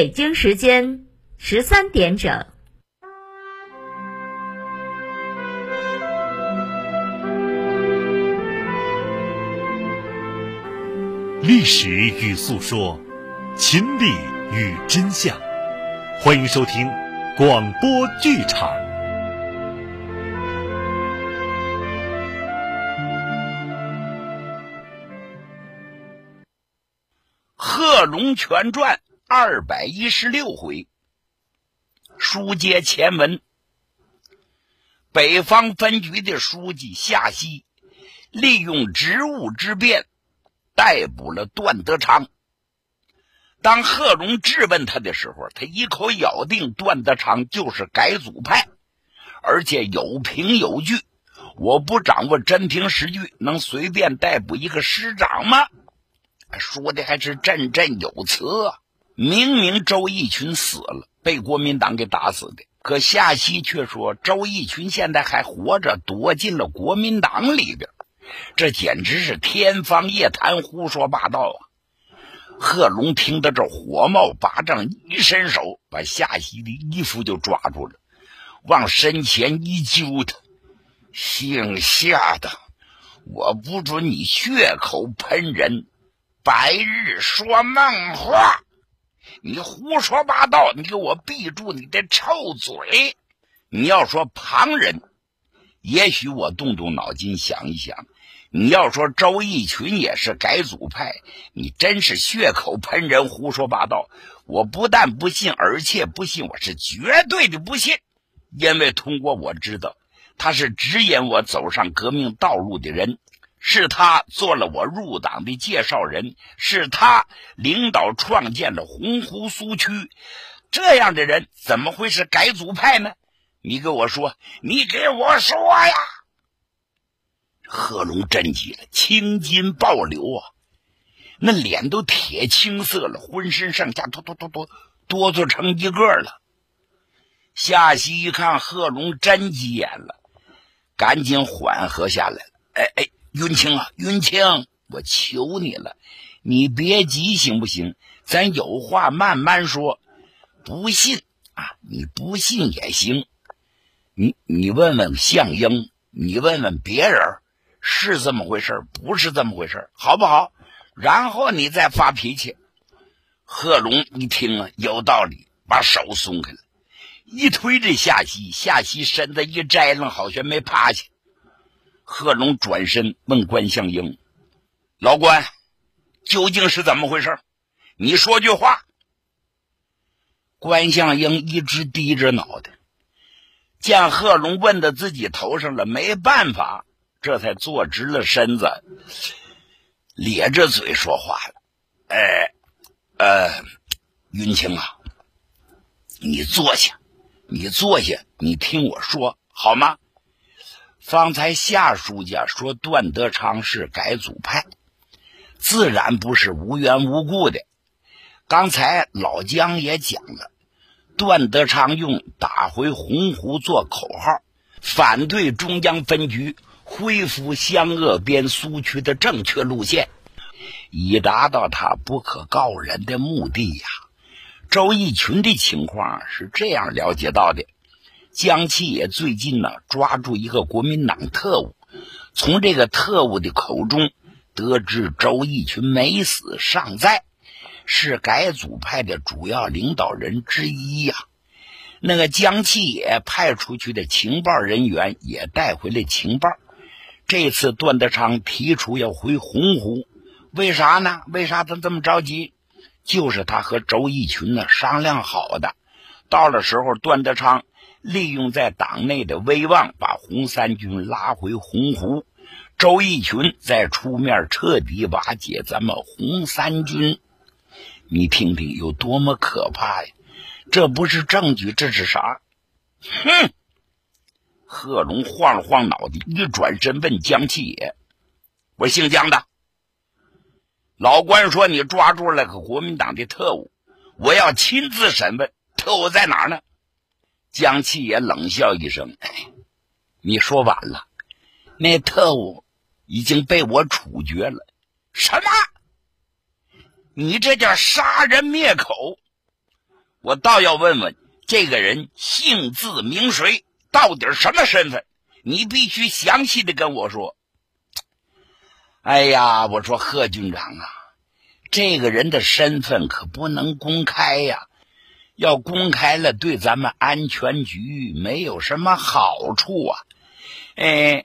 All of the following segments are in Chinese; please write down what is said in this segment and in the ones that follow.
北京时间十三点整。历史与诉说，情理与真相，欢迎收听广播剧场。《贺龙全传》二百一十六回，书接前文。北方分局的书记夏曦利用职务之便逮捕了段德昌。当贺龙质问他的时候，他一口咬定段德昌就是改组派，而且有凭有据。我不掌握真凭实据，能随便逮捕一个师长吗？说的还是振振有词。明明周逸群死了，被国民党给打死的，可夏曦却说周逸群现在还活着，躲进了国民党里边。这简直是天方夜谭，胡说八道啊！贺龙听到这火冒八丈，一伸手把夏曦的衣服就抓住了，往身前一揪，他姓夏的，我不准你血口喷人。白日说梦话，你胡说八道！你给我闭住你的臭嘴！你要说旁人，也许我动动脑筋想一想。你要说周逸群也是改组派，你真是血口喷人，胡说八道！我不但不信，而且不信，我是绝对的不信，因为通过我知道，他是指引我走上革命道路的人。是他做了我入党的介绍人，是他领导创建了洪湖苏区，这样的人怎么会是改组派呢？你给我说，你给我说呀！贺龙震急了，青筋暴流啊，那脸都铁青色了，浑身上下哆哆哆哆哆嗦成一个了。夏曦一看贺龙真急眼了，赶紧缓和下来了。哎哎。云清啊，云清，我求你了，你别急行不行？咱有话慢慢说。不信啊，你不信也行。你你问问向英，你问问别人，是这么回事不是这么回事好不好？然后你再发脾气。贺龙一听啊，有道理，把手松开了，一推这夏曦，夏曦身子一摘楞，好像没趴下。贺龙转身问关向英：“老关，究竟是怎么回事？你说句话。”关向英一直低着脑袋，见贺龙问到自己头上了，没办法，这才坐直了身子，咧着嘴说话了：“哎，呃，云清啊，你坐下，你坐下，你听我说好吗？”方才夏书记说段德昌是改组派，自然不是无缘无故的。刚才老姜也讲了，段德昌用打回洪湖做口号，反对中央分局恢复湘鄂边苏区的正确路线，以达到他不可告人的目的呀。周逸群的情况是这样了解到的。江启野最近呢，抓住一个国民党特务，从这个特务的口中得知周逸群没死尚在，是改组派的主要领导人之一呀。那个江启野派出去的情报人员也带回了情报。这次段德昌提出要回洪湖，为啥呢？为啥他这么着急？就是他和周逸群呢商量好的，到了时候段德昌。利用在党内的威望，把红三军拉回洪湖，周逸群再出面彻底瓦解咱们红三军。你听听有多么可怕呀！这不是证据，这是啥？哼！贺龙晃了晃脑袋，一转身问江七爷：“我姓江的，老关说你抓住了个国民党的特务，我要亲自审问，特务在哪儿呢？”江启也冷笑一声：“你说晚了，那特务已经被我处决了。什么？你这叫杀人灭口！我倒要问问这个人姓字名谁，到底什么身份？你必须详细的跟我说。哎呀，我说贺军长啊，这个人的身份可不能公开呀，要公开了对咱们安全局没有什么好处啊。哎，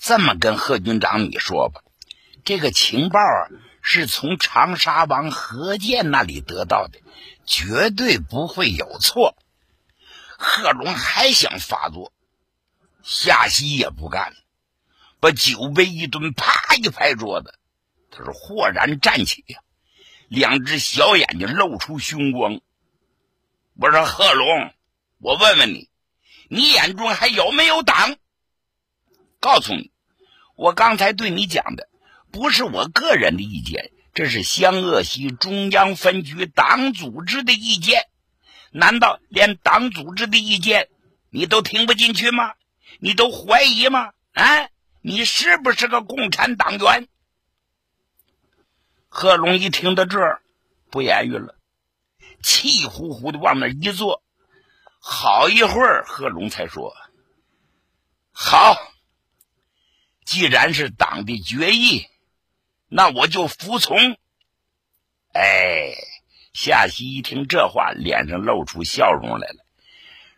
这么跟贺军长你说吧，这个情报啊是从长沙王何健那里得到的，绝对不会有错。贺龙还想发作，夏曦也不干了。把酒杯一蹲，啪一拍桌子，他是豁然站起呀，两只小眼睛露出凶光。我说贺龙，我问问你，你眼中还有没有党？告诉你，我刚才对你讲的不是我个人的意见，这是湘鄂西中央分局党组织的意见。难道连党组织的意见你都听不进去吗？你都怀疑吗？啊？你是不是个共产党员？贺龙一听到这儿，不言语了，气呼呼的往那一坐。好一会儿，贺龙才说：“好，既然是党的决议，那我就服从。”哎，夏曦一听这话，脸上露出笑容来了，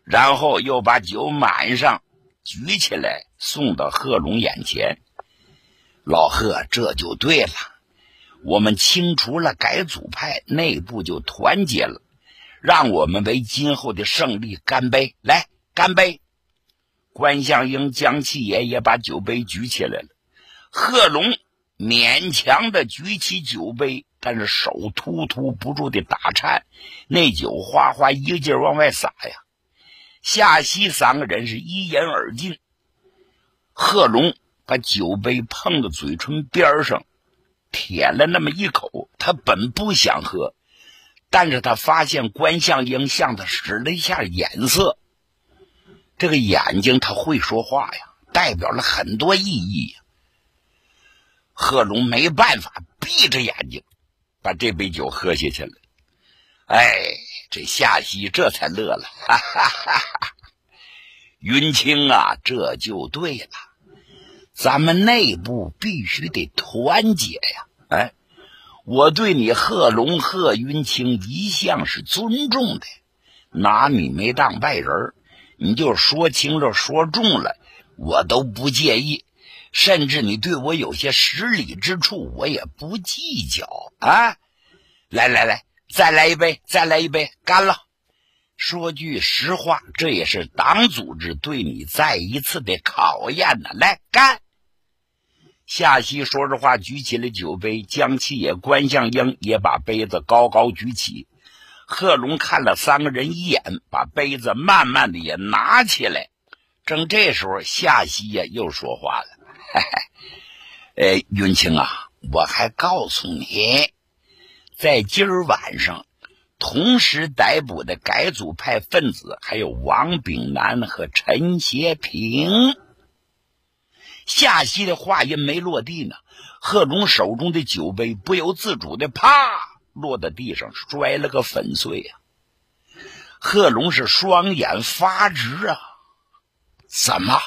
然后又把酒满上。举起来，送到贺龙眼前。老贺，这就对了。我们清除了改组派，内部就团结了。让我们为今后的胜利干杯！来，干杯！关向英、江七爷也把酒杯举起来了。贺龙勉强的举起酒杯，但是手突突不住的打颤，那酒哗哗一个劲往外洒呀。夏曦三个人是一饮而尽。贺龙把酒杯碰到嘴唇边上，舔了那么一口。他本不想喝，但是他发现关向英向他使了一下眼色。这个眼睛他会说话呀，代表了很多意义呀。贺龙没办法，闭着眼睛把这杯酒喝下去了。哎。这夏曦这才乐了，哈哈哈哈！云清啊，这就对了，咱们内部必须得团结呀！哎，我对你贺龙、贺云清一向是尊重的，拿你没当外人，你就说轻了、说重了，我都不介意，甚至你对我有些失礼之处，我也不计较啊！来来来。再来一杯，再来一杯，干了！说句实话，这也是党组织对你再一次的考验呢。来，干！夏曦说着话，举起了酒杯。江七爷、关向英也把杯子高高举起。贺龙看了三个人一眼，把杯子慢慢的也拿起来。正这时候，夏曦呀又说话了：“嘿嘿，哎，云清啊，我还告诉你。”在今儿晚上，同时逮捕的改组派分子还有王炳南和陈协平。夏曦的话音没落地呢，贺龙手中的酒杯不由自主的啪落在地上，摔了个粉碎呀！贺龙是双眼发直啊！怎么，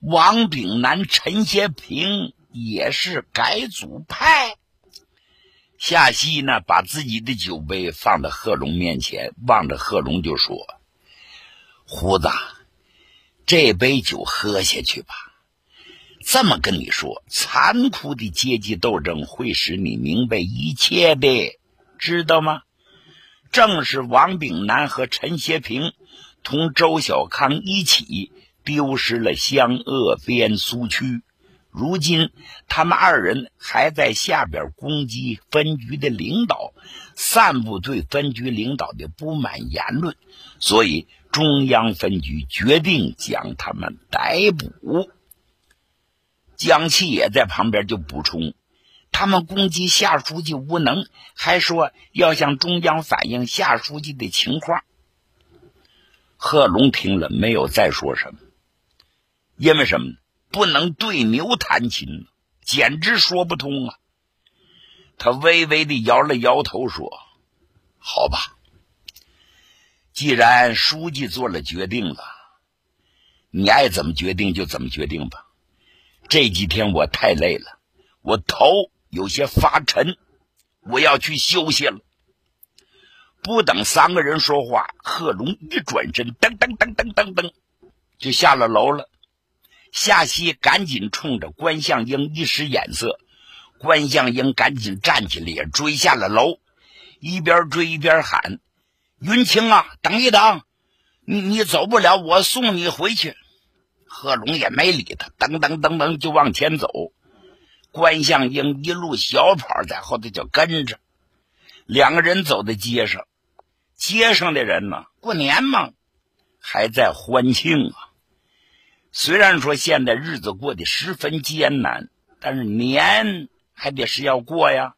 王炳南、陈先平也是改组派？夏曦呢，把自己的酒杯放在贺龙面前，望着贺龙就说：“胡子，这杯酒喝下去吧。这么跟你说，残酷的阶级斗争会使你明白一切的，知道吗？正是王炳南和陈协平同周小康一起丢失了湘鄂边苏区。”如今，他们二人还在下边攻击分局的领导，散布对分局领导的不满言论，所以中央分局决定将他们逮捕。江气也在旁边就补充：“他们攻击夏书记无能，还说要向中央反映夏书记的情况。”贺龙听了没有再说什么，因为什么？不能对牛弹琴，简直说不通啊！他微微的摇了摇头，说：“好吧，既然书记做了决定了，你爱怎么决定就怎么决定吧。这几天我太累了，我头有些发沉，我要去休息了。不等三个人说话，贺龙一转身，噔噔噔噔噔噔，就下了楼了。夏曦赶紧冲着关向英一使眼色，关向英赶紧站起来也追下了楼，一边追一边喊：“云清啊，等一等，你你走不了，我送你回去。”贺龙也没理他，噔噔噔噔就往前走。关向英一路小跑在后头就跟着，两个人走在街上。街上的人呢，过年嘛，还在欢庆啊。虽然说现在日子过得十分艰难，但是年还得是要过呀。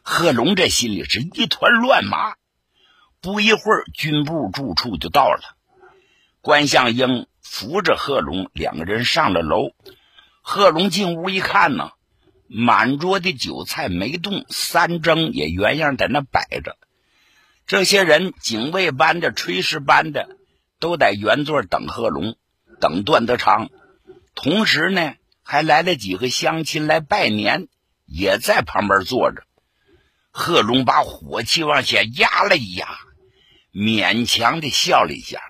贺龙这心里是一团乱麻。不一会儿，军部住处就到了。关向英扶着贺龙，两个人上了楼。贺龙进屋一看呢，满桌的酒菜没动，三蒸也原样在那摆着。这些人警卫班的、炊事班的都在原座等贺龙，等段德昌。同时呢，还来了几个乡亲来拜年，也在旁边坐着。贺龙把火气往下压了一压，勉强的笑了一下：“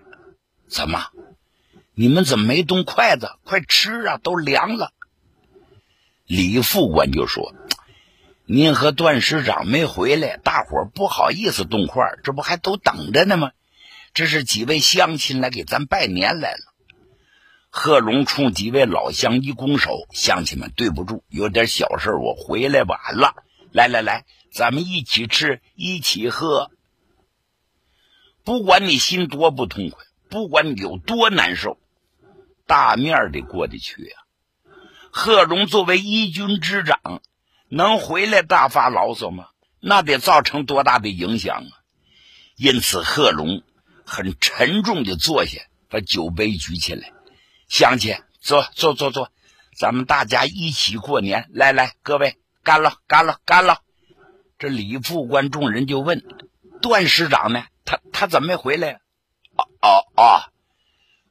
怎么，你们怎么没动筷子？快吃啊，都凉了。”李副官就说。您和段师长没回来，大伙不好意思动筷，这不还都等着呢吗？这是几位乡亲来给咱拜年来了。贺龙冲几位老乡一拱手：“乡亲们，对不住，有点小事，我回来晚了。来来来，咱们一起吃，一起喝。不管你心多不痛快，不管你有多难受，大面得过得去呀。”贺龙作为一军之长。能回来大发牢骚吗？那得造成多大的影响啊！因此，贺龙很沉重的坐下，把酒杯举起来：“乡亲，坐坐坐坐，咱们大家一起过年。来来，各位，干了，干了，干了！”这李副官众人就问：“段师长呢？他他怎么没回来？”“哦哦哦，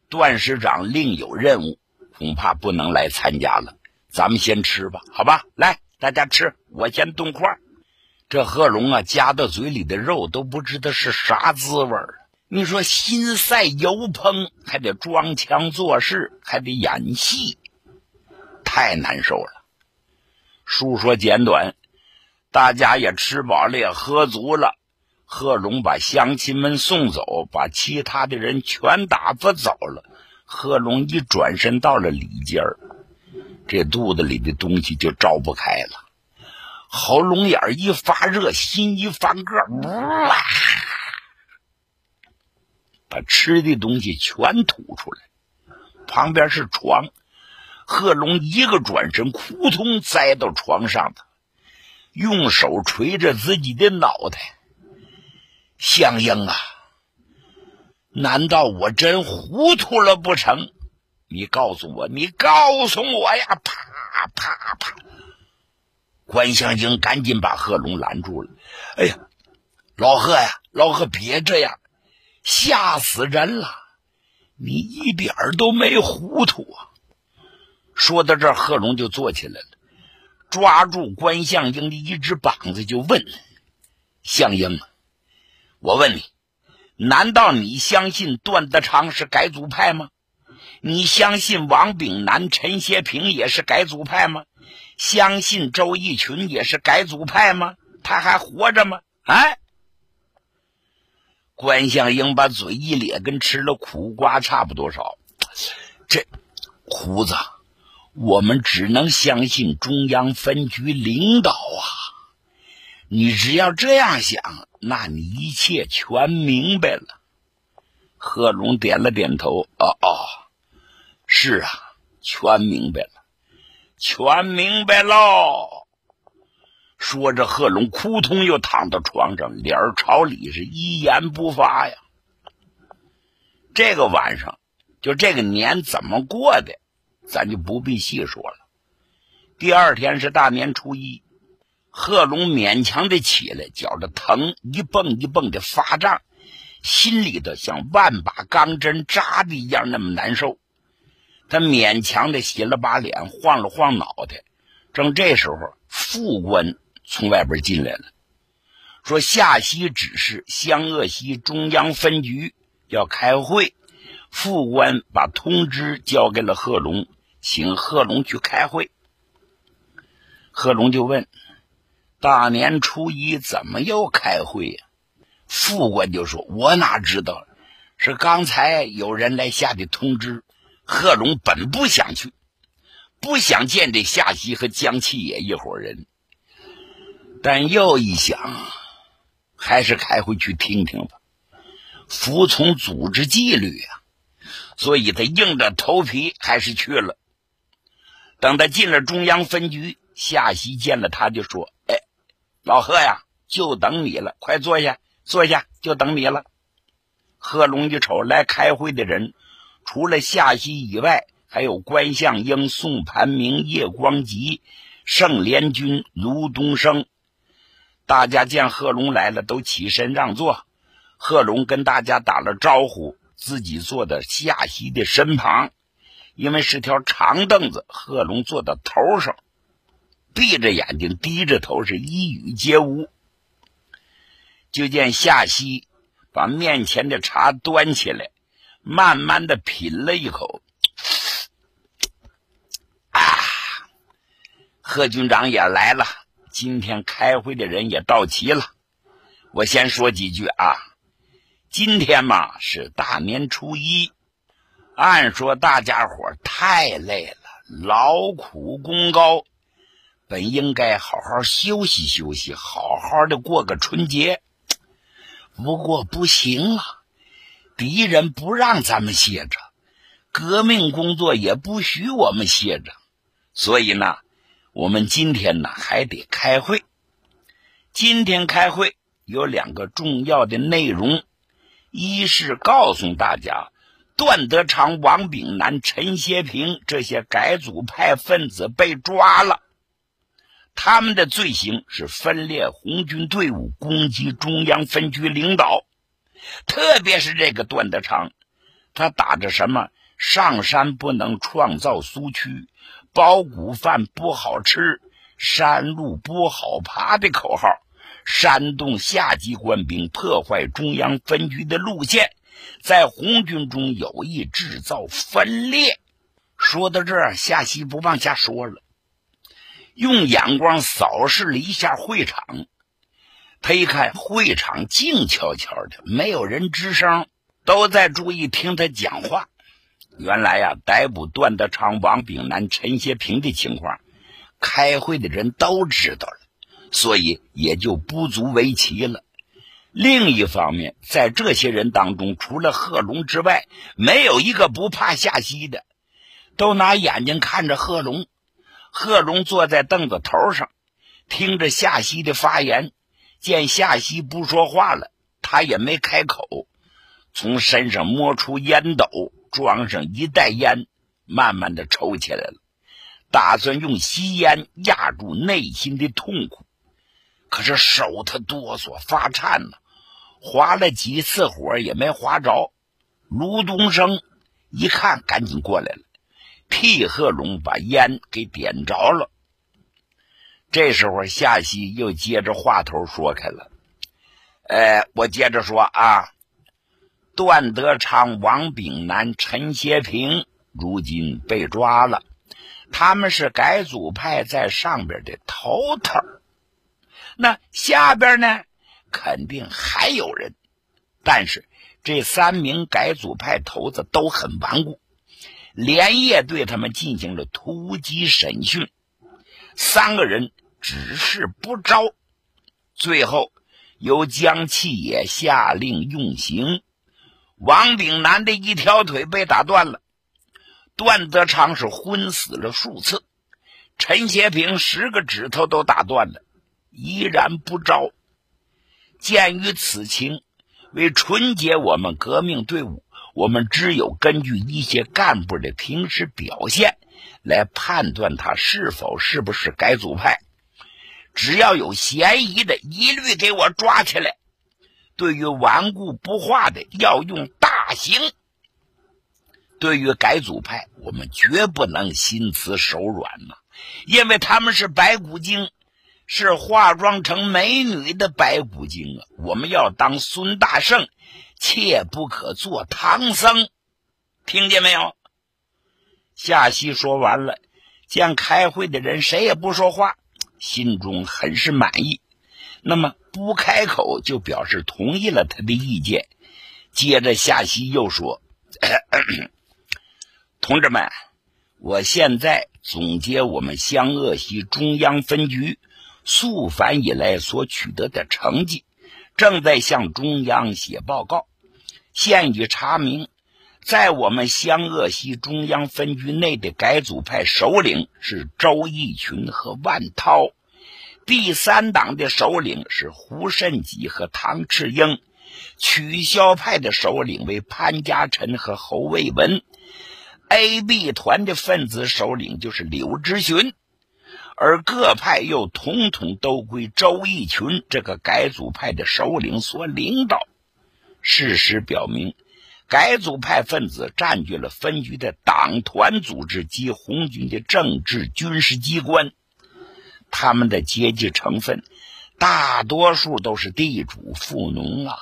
段师长另有任务，恐怕不能来参加了。咱们先吃吧，好吧？来。”大家吃，我先动筷。这贺龙啊，夹到嘴里的肉都不知道是啥滋味儿。你说心塞油烹，还得装腔作势，还得演戏，太难受了。书说简短，大家也吃饱了，也喝足了。贺龙把乡亲们送走，把其他的人全打发走了。贺龙一转身到了里间儿。这肚子里的东西就照不开了，喉咙眼一发热，心一翻个，呜啦，把吃的东西全吐出来。旁边是床，贺龙一个转身，扑通栽到床上头，用手捶着自己的脑袋。香英啊，难道我真糊涂了不成？你告诉我，你告诉我呀！啪啪啪！关向英赶紧把贺龙拦住了。哎呀，老贺呀，老贺别这样，吓死人了！你一点都没糊涂啊！说到这儿，贺龙就坐起来了，抓住关向英的一只膀子就问：“向英啊，我问你，难道你相信段德昌是改组派吗？”你相信王炳南、陈协平也是改组派吗？相信周逸群也是改组派吗？他还活着吗？啊！关向英把嘴一咧，跟吃了苦瓜差不多少。这胡子，我们只能相信中央分局领导啊！你只要这样想，那你一切全明白了。贺龙点了点头，哦哦。是啊，全明白了，全明白喽。说着，贺龙扑通又躺到床上，脸朝里是一言不发呀。这个晚上，就这个年怎么过的，咱就不必细说了。第二天是大年初一，贺龙勉强的起来，觉着疼，一蹦一蹦的发胀，心里头像万把钢针扎的一样，那么难受。他勉强的洗了把脸，晃了晃脑袋。正这时候，副官从外边进来了，说：“下西指示湘鄂西中央分局要开会。”副官把通知交给了贺龙，请贺龙去开会。贺龙就问：“大年初一怎么又开会呀？”副官就说：“我哪知道，是刚才有人来下的通知。”贺龙本不想去，不想见这夏曦和江七野一伙人，但又一想，还是开会去听听吧，服从组织纪律啊！所以他硬着头皮还是去了。等他进了中央分局，夏曦见了他就说：“，老贺呀，就等你了，快坐下，坐下，就等你了。”贺龙一瞅来开会的人。除了夏曦以外，还有关向英、宋盘明、叶光吉、盛连军、卢东升。大家见贺龙来了，都起身让座。贺龙跟大家打了招呼，自己坐在夏曦的身旁，因为是条长凳子，贺龙坐到头上，闭着眼睛，低着头，是一语皆无。就见夏曦把面前的茶端起来。慢慢的品了一口，啊，贺军长也来了，今天开会的人也到齐了。我先说几句啊，今天嘛是大年初一，按说大家伙太累了，劳苦功高，本应该好好休息休息，好好的过个春节。不过不行啊。敌人不让咱们歇着，革命工作也不许我们歇着，所以呢，我们今天呢还得开会。今天开会有两个重要的内容：一是告诉大家，段德昌、王炳南、陈协平这些改组派分子被抓了，他们的罪行是分裂红军队伍，攻击中央分局领导。特别是这个段德昌，他打着什么“上山不能创造苏区，包谷饭不好吃，山路不好爬”的口号，煽动下级官兵破坏中央分局的路线，在红军中有意制造分裂。说到这儿，夏曦不往下说了，用眼光扫视了一下会场。他一看会场静悄悄的，没有人吱声，都在注意听他讲话。原来呀，逮捕段德昌、王炳南、陈协平的情况，开会的人都知道了，所以也就不足为奇了。另一方面，在这些人当中，除了贺龙之外，没有一个不怕夏曦的，都拿眼睛看着贺龙。贺龙坐在凳子头上，听着夏曦的发言。见夏曦不说话了，他也没开口，从身上摸出烟斗，装上一袋烟，慢慢的抽起来了，打算用吸烟压住内心的痛苦。可是手他哆嗦发颤呢，划了几次火也没划着。卢东升一看，赶紧过来了，替贺龙把烟给点着了。这时候，夏曦又接着话头说开了：“呃，我接着说啊，段德昌、王炳南、陈协平如今被抓了，他们是改组派在上边的头头。那下边呢，肯定还有人，但是这三名改组派头子都很顽固，连夜对他们进行了突击审讯，三个人。”只是不招，最后由江启野下令用刑。王炳南的一条腿被打断了，段德昌是昏死了数次，陈协平十个指头都打断了，依然不招。鉴于此情，为纯洁我们革命队伍，我们只有根据一些干部的平时表现来判断他是否是不是改组派。只要有嫌疑的，一律给我抓起来。对于顽固不化的，要用大刑。对于改组派，我们绝不能心慈手软呐，因为他们是白骨精，是化妆成美女的白骨精啊！我们要当孙大圣，切不可做唐僧，听见没有？夏曦说完了，见开会的人谁也不说话，心中很是满意。那么不开口就表示同意了他的意见。接着夏曦又说。同志们，我现在总结我们湘鄂西中央分局肃反以来所取得的成绩，正在向中央写报告。现已查明，在我们湘鄂西中央分局内的改组派首领是周逸群和万涛，第三党的首领是胡慎吉和唐赤英，取消派的首领为潘家臣和侯卫文。A、B 团的分子首领就是柳直荀，而各派又统统都归周逸群这个改组派的首领所领导。事实表明，改组派分子占据了分局的党团组织及红军的政治军事机关，他们的阶级成分大多数都是地主富农啊。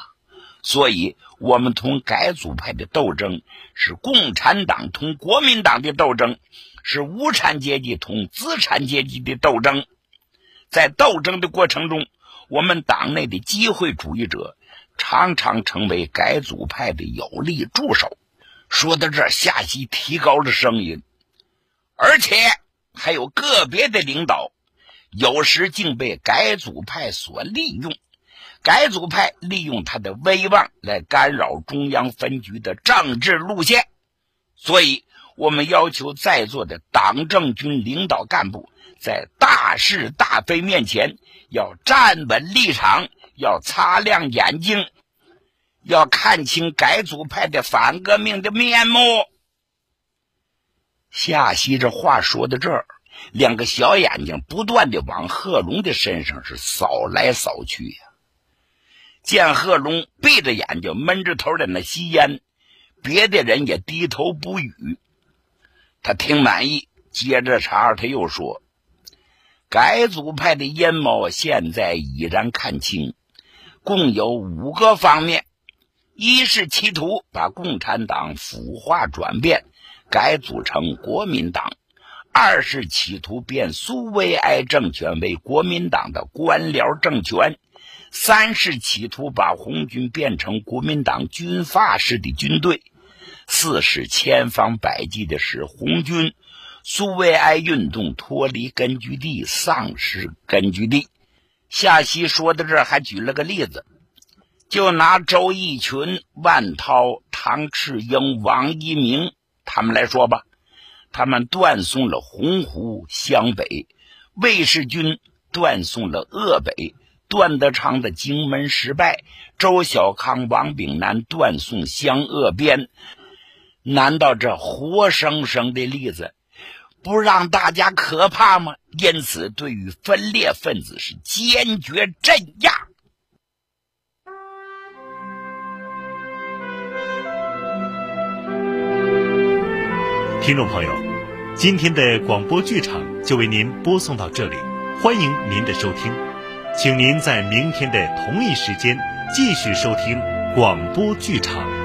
所以，我们同改组派的斗争是共产党同国民党的斗争，是无产阶级同资产阶级的斗争。在斗争的过程中，我们党内的机会主义者常常成为改组派的有力助手。说到这儿，夏曦提高了声音，而且还有个别的领导，有时竟被改组派所利用。改组派利用他的威望来干扰中央分局的政治路线，所以我们要求在座的党政军领导干部在大是大非面前要站稳立场，要擦亮眼睛，要看清改组派的反革命的面目。夏曦这话说到这儿，两个小眼睛不断的往贺龙的身上是扫来扫去呀。见贺龙闭着眼睛闷着头在那吸烟，别的人也低头不语。他挺满意，接着茬他又说：“改组派的阴谋现在已然看清，共有五个方面：一是企图把共产党腐化转变，改组成国民党；二是企图变苏维埃政权为国民党的官僚政权。”三是企图把红军变成国民党军阀式的军队，四是千方百计的使红军苏维埃运动脱离根据地，丧失根据地。夏曦说到这儿，还举了个例子，就拿周逸群、万涛、唐赤英、王一鸣他们来说吧，他们断送了洪湖湘北，卫士军断送了鄂北。段德昌的荆门失败，周小康、王炳南断送湘鄂边，难道这活生生的例子不让大家可怕吗？因此，对于分裂分子是坚决镇压。听众朋友，今天的广播剧场就为您播送到这里，欢迎您的收听。请您在明天的同一时间继续收听广播剧场。